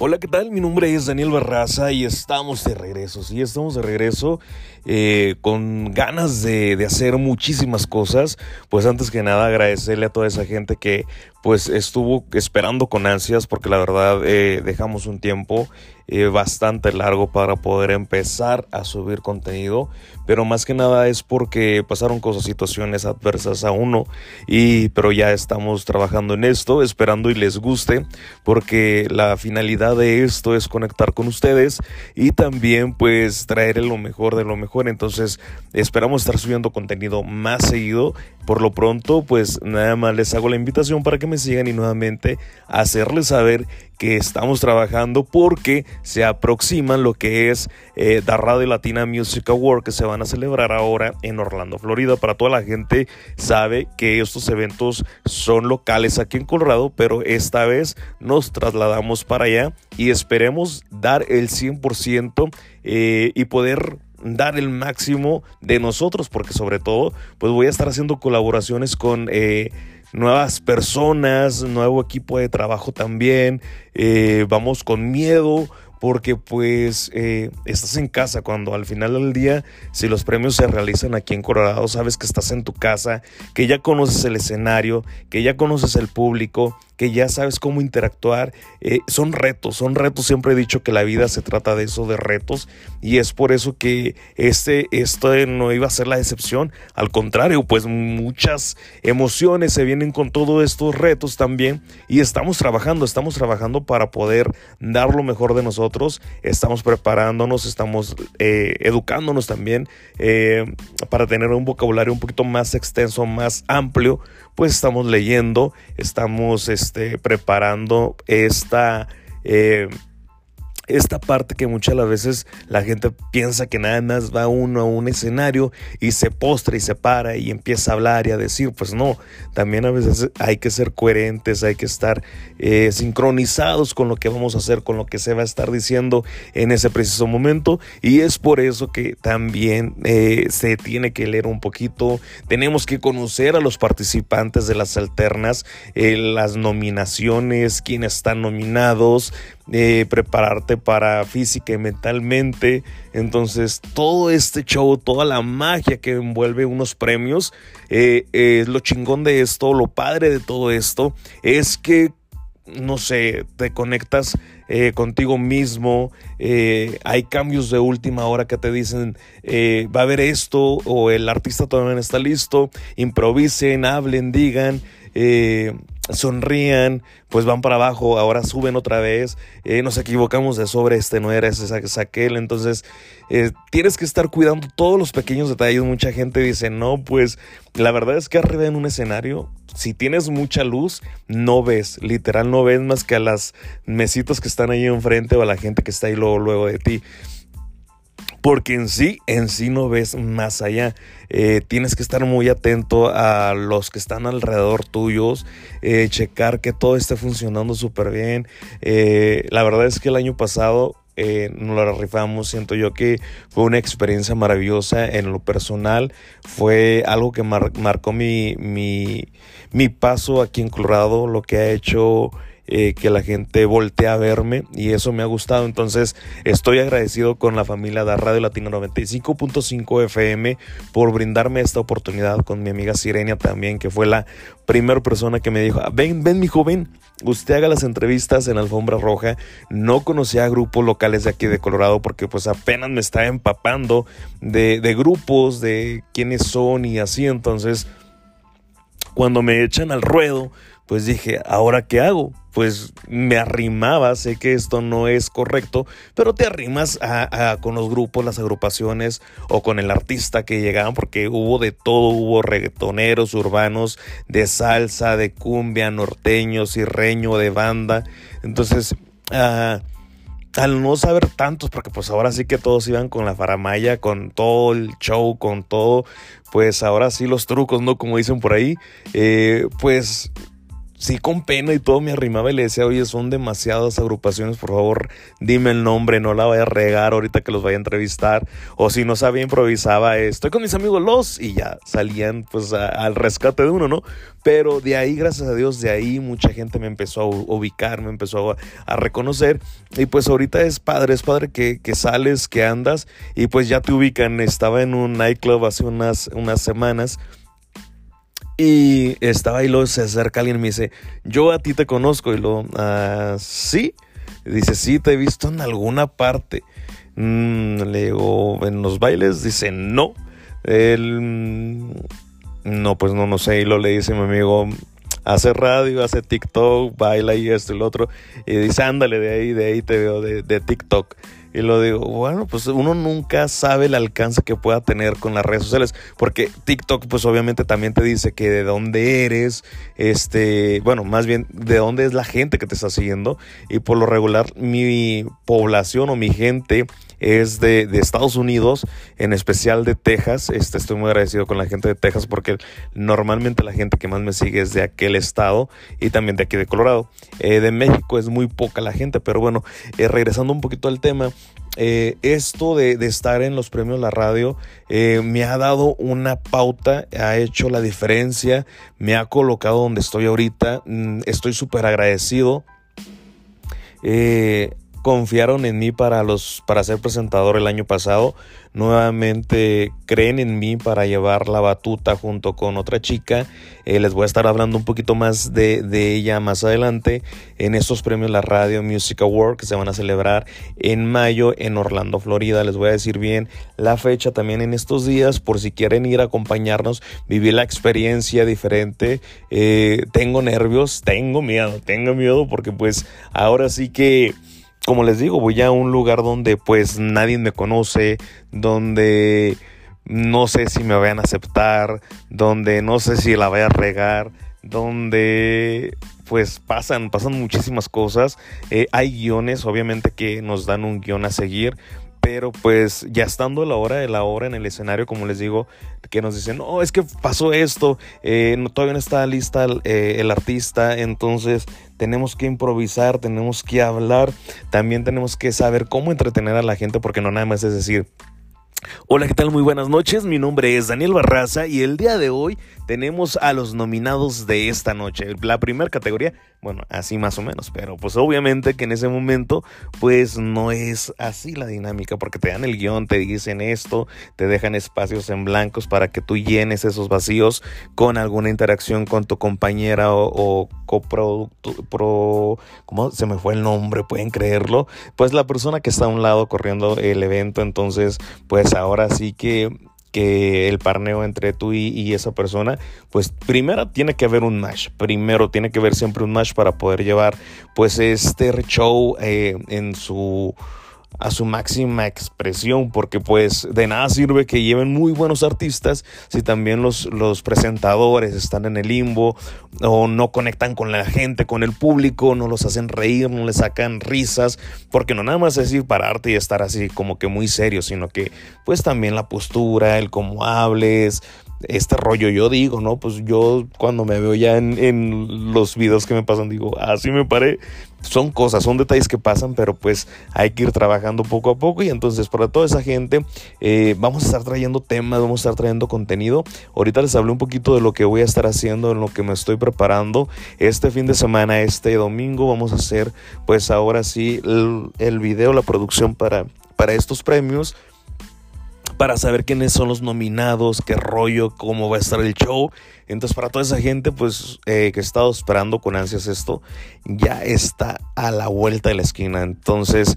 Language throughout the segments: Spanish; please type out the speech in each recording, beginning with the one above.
Hola, ¿qué tal? Mi nombre es Daniel Barraza y estamos de regreso. Sí, estamos de regreso eh, con ganas de, de, hacer muchísimas cosas. Pues antes que nada agradecerle a toda esa gente que pues estuvo esperando con ansias porque la verdad eh, dejamos un tiempo eh, bastante largo para poder empezar a subir contenido. Pero más que nada es porque pasaron cosas, situaciones adversas a uno. Y pero ya estamos trabajando en esto, esperando y les guste. Porque la finalidad de esto es conectar con ustedes y también pues traer lo mejor de lo mejor. Entonces esperamos estar subiendo contenido más seguido. Por lo pronto pues nada más les hago la invitación para que me sigan y nuevamente hacerles saber que estamos trabajando porque se aproximan lo que es eh, The Radio Latina Music Award que se van a celebrar ahora en Orlando, Florida. Para toda la gente sabe que estos eventos son locales aquí en Colorado, pero esta vez nos trasladamos para allá y esperemos dar el 100% eh, y poder dar el máximo de nosotros, porque sobre todo, pues voy a estar haciendo colaboraciones con eh, nuevas personas, nuevo equipo de trabajo también. Eh, vamos con miedo porque pues eh, estás en casa cuando al final del día, si los premios se realizan aquí en Colorado, sabes que estás en tu casa, que ya conoces el escenario, que ya conoces el público, que ya sabes cómo interactuar. Eh, son retos, son retos. Siempre he dicho que la vida se trata de eso, de retos. Y es por eso que este, no iba a ser la excepción. Al contrario, pues muchas emociones se vienen con todos estos retos también. Y estamos trabajando, estamos trabajando para poder dar lo mejor de nosotros. Estamos preparándonos, estamos eh, educándonos también eh, para tener un vocabulario un poquito más extenso, más amplio. Pues estamos leyendo, estamos este, preparando esta... Eh, esta parte que muchas las veces la gente piensa que nada más va uno a un escenario y se postra y se para y empieza a hablar y a decir, pues no, también a veces hay que ser coherentes, hay que estar eh, sincronizados con lo que vamos a hacer, con lo que se va a estar diciendo en ese preciso momento. Y es por eso que también eh, se tiene que leer un poquito, tenemos que conocer a los participantes de las alternas, eh, las nominaciones, quienes están nominados, prepararte para física y mentalmente. Entonces, todo este show, toda la magia que envuelve unos premios, eh, es lo chingón de esto, lo padre de todo esto, es que, no sé, te conectas eh, contigo mismo, eh, hay cambios de última hora que te dicen, va a haber esto, o el artista todavía no está listo, improvisen, hablen, digan sonrían, pues van para abajo, ahora suben otra vez, eh, nos equivocamos de sobre, este no era, ese es aquel, entonces eh, tienes que estar cuidando todos los pequeños detalles, mucha gente dice, no, pues la verdad es que arriba en un escenario, si tienes mucha luz, no ves, literal no ves más que a las mesitas que están ahí enfrente o a la gente que está ahí luego, luego de ti porque en sí, en sí no ves más allá. Eh, tienes que estar muy atento a los que están alrededor tuyos, eh, checar que todo esté funcionando súper bien. Eh, la verdad es que el año pasado nos lo rifamos, siento yo que fue una experiencia maravillosa en lo personal, fue algo que marcó mi, mi paso aquí en Colorado, lo que ha hecho eh, que la gente voltee a verme y eso me ha gustado. Entonces estoy agradecido con la familia de Radio Latino 95.5 FM por brindarme esta oportunidad con mi amiga Sirenia también, que fue la primera persona que me dijo, ah, ven, ven mi joven, usted haga las entrevistas en Alfombra Roja. No conocía grupos locales de aquí de Colorado porque pues apenas me estaba empapando de, de grupos, de quiénes son y así. Entonces, cuando me echan al ruedo, pues dije, ¿ahora qué hago? Pues me arrimaba, sé que esto no es correcto, pero te arrimas a, con los grupos, las agrupaciones o con el artista que llegaban, porque hubo de todo, hubo reggaetoneros urbanos, de salsa, de cumbia, norteño, sirreño, de banda. Entonces, ah, al no saber tantos, porque pues ahora sí que todos iban con la faramaya, con todo el show, con todo, pues ahora sí los trucos, ¿no? Como dicen por ahí, eh, pues sí con pena y todo me arrimaba y le decía, oye, son demasiadas agrupaciones, por favor, dime el nombre, no la vaya a regar ahorita que los vaya a entrevistar. O si no sabía, improvisaba, estoy con mis amigos los, y ya salían pues al rescate de uno, ¿no? Pero de ahí, gracias a Dios, de ahí mucha gente me empezó a ubicar, me empezó a, reconocer. Y pues ahorita es padre, es padre que, que, sales, que andas y pues ya te ubican. Estaba en un nightclub hace unas, unas semanas y estaba ahí, luego se acerca alguien y me dice, yo a ti te conozco. Y luego, ah, sí. dice, sí, te he visto en alguna parte. Mm, le digo, ¿en los bailes? Dice, no. Él, mm, no, pues no, no sé. Y lo le dice mi amigo, hace radio, hace TikTok, baila y esto y lo otro. Y dice, ándale, de ahí, de ahí te veo, de, de TikTok. Y lo digo, bueno, pues uno nunca sabe el alcance que pueda tener con las redes sociales, porque TikTok pues obviamente también te dice que de dónde eres, este, bueno, más bien de dónde es la gente que te está siguiendo. Y por lo regular mi población o mi gente es de, Estados Unidos, en especial de Texas. Este, estoy muy agradecido con la gente de Texas porque normalmente la gente que más me sigue es de aquel estado y también de aquí de Colorado. Eh, de México es muy poca la gente, pero bueno, eh, regresando un poquito al tema, eh, esto de, estar en los premios La Radio me ha dado una pauta, ha hecho la diferencia, me ha colocado donde estoy ahorita, mm, estoy súper agradecido. Confiaron en mí para, los, para ser presentador el año pasado nuevamente creen en mí para llevar la batuta junto con otra chica. Eh, les voy a estar hablando un poquito más de, ella más adelante en estos premios la Radio Music Award que se van a celebrar en mayo en Orlando, Florida. Les voy a decir bien la fecha también en estos días por si quieren ir a acompañarnos, vivir la experiencia diferente. Eh, tengo nervios, tengo miedo, tengo miedo porque pues ahora sí que como les digo, voy a un lugar donde pues nadie me conoce, donde no sé si me vayan a aceptar, donde no sé si la voy a regar, donde pues pasan, pasan muchísimas cosas. Eh, hay guiones, obviamente que nos dan un guion a seguir, pero pues ya estando la hora de la hora en el escenario, como les digo, que nos dicen, no, es que pasó esto, eh, todavía no está lista eh, el artista, entonces tenemos que improvisar, tenemos que hablar, también tenemos que saber cómo entretener a la gente, porque no nada más es decir, Hola, ¿qué tal? Muy buenas noches. Mi nombre es Daniel Barraza y el día de hoy tenemos a los nominados de esta noche. La primera categoría, bueno, así más o menos, pero pues obviamente que en ese momento pues no es así la dinámica porque te dan el guion, te dicen esto, te dejan espacios en blancos para que tú llenes esos vacíos con alguna interacción con tu compañera o, coproducto, pro, ¿cómo se me fue el nombre? Pueden creerlo. Pues la persona que está a un lado corriendo el evento, entonces pues ahora sí que que el parneo entre tú y, esa persona, pues primero tiene que haber un match, primero tiene que haber siempre un match para poder llevar pues este show eh, en su a su máxima expresión, porque pues de nada sirve que lleven muy buenos artistas si también los, los presentadores están en el limbo o no conectan con la gente, con el público, no los hacen reír, no les sacan risas, porque no nada más es ir pararte y estar así como que muy serio, sino que pues también la postura, el cómo hables, este rollo yo digo, ¿no? Pues yo cuando me veo ya en, los videos que me pasan digo, así me paré. Son cosas, son detalles que pasan, pero pues hay que ir trabajando poco a poco y entonces para toda esa gente eh, vamos a estar trayendo temas, vamos a estar trayendo contenido. Ahorita les hablé un poquito de lo que voy a estar haciendo, en lo que me estoy preparando. Este fin de semana, este domingo, vamos a hacer pues ahora sí el, el video, la producción para, para estos premios para saber quiénes son los nominados, qué rollo, cómo va a estar el show. Entonces, para toda esa gente, pues, eh, que ha estado esperando con ansias esto, ya está a la vuelta de la esquina. Entonces,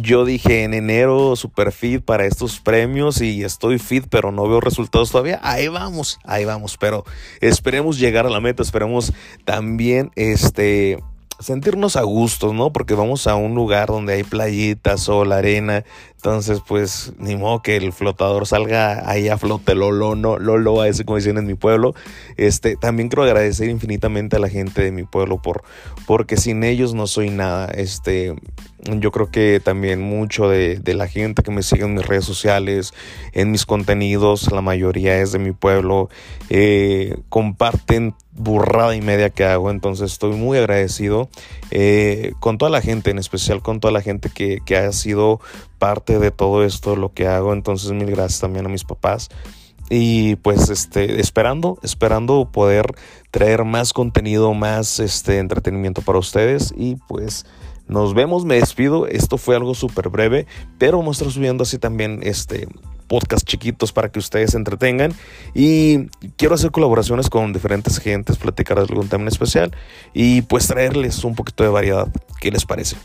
yo dije en enero super fit para estos premios y estoy fit, pero no veo resultados todavía. Ahí vamos, ahí vamos, pero esperemos llegar a la meta, esperemos también este sentirnos a gusto, ¿no? Porque vamos a un lugar donde hay playitas, sol, arena, Entonces, pues, ni modo que el flotador salga ahí a flote, lolo, no, lolo, a ese como dicen en mi pueblo. Este, también quiero agradecer infinitamente a la gente de mi pueblo por, porque sin ellos no soy nada. Este, yo creo que también mucho de, de, la gente que me sigue en mis redes sociales, en mis contenidos, la mayoría es de mi pueblo, eh, comparten burrada y media que hago, entonces estoy muy agradecido eh, con toda la gente, en especial con toda la gente que, que ha sido parte de todo esto, lo que hago, entonces mil gracias también a mis papás y pues este esperando esperando poder traer más contenido más este entretenimiento para ustedes y pues nos vemos, me despido. Esto fue algo súper breve, pero vamos subiendo así también este podcast chiquitos para que ustedes se entretengan. Y quiero hacer colaboraciones con diferentes gentes, platicar algún tema especial y pues traerles un poquito de variedad. ¿Qué les parece?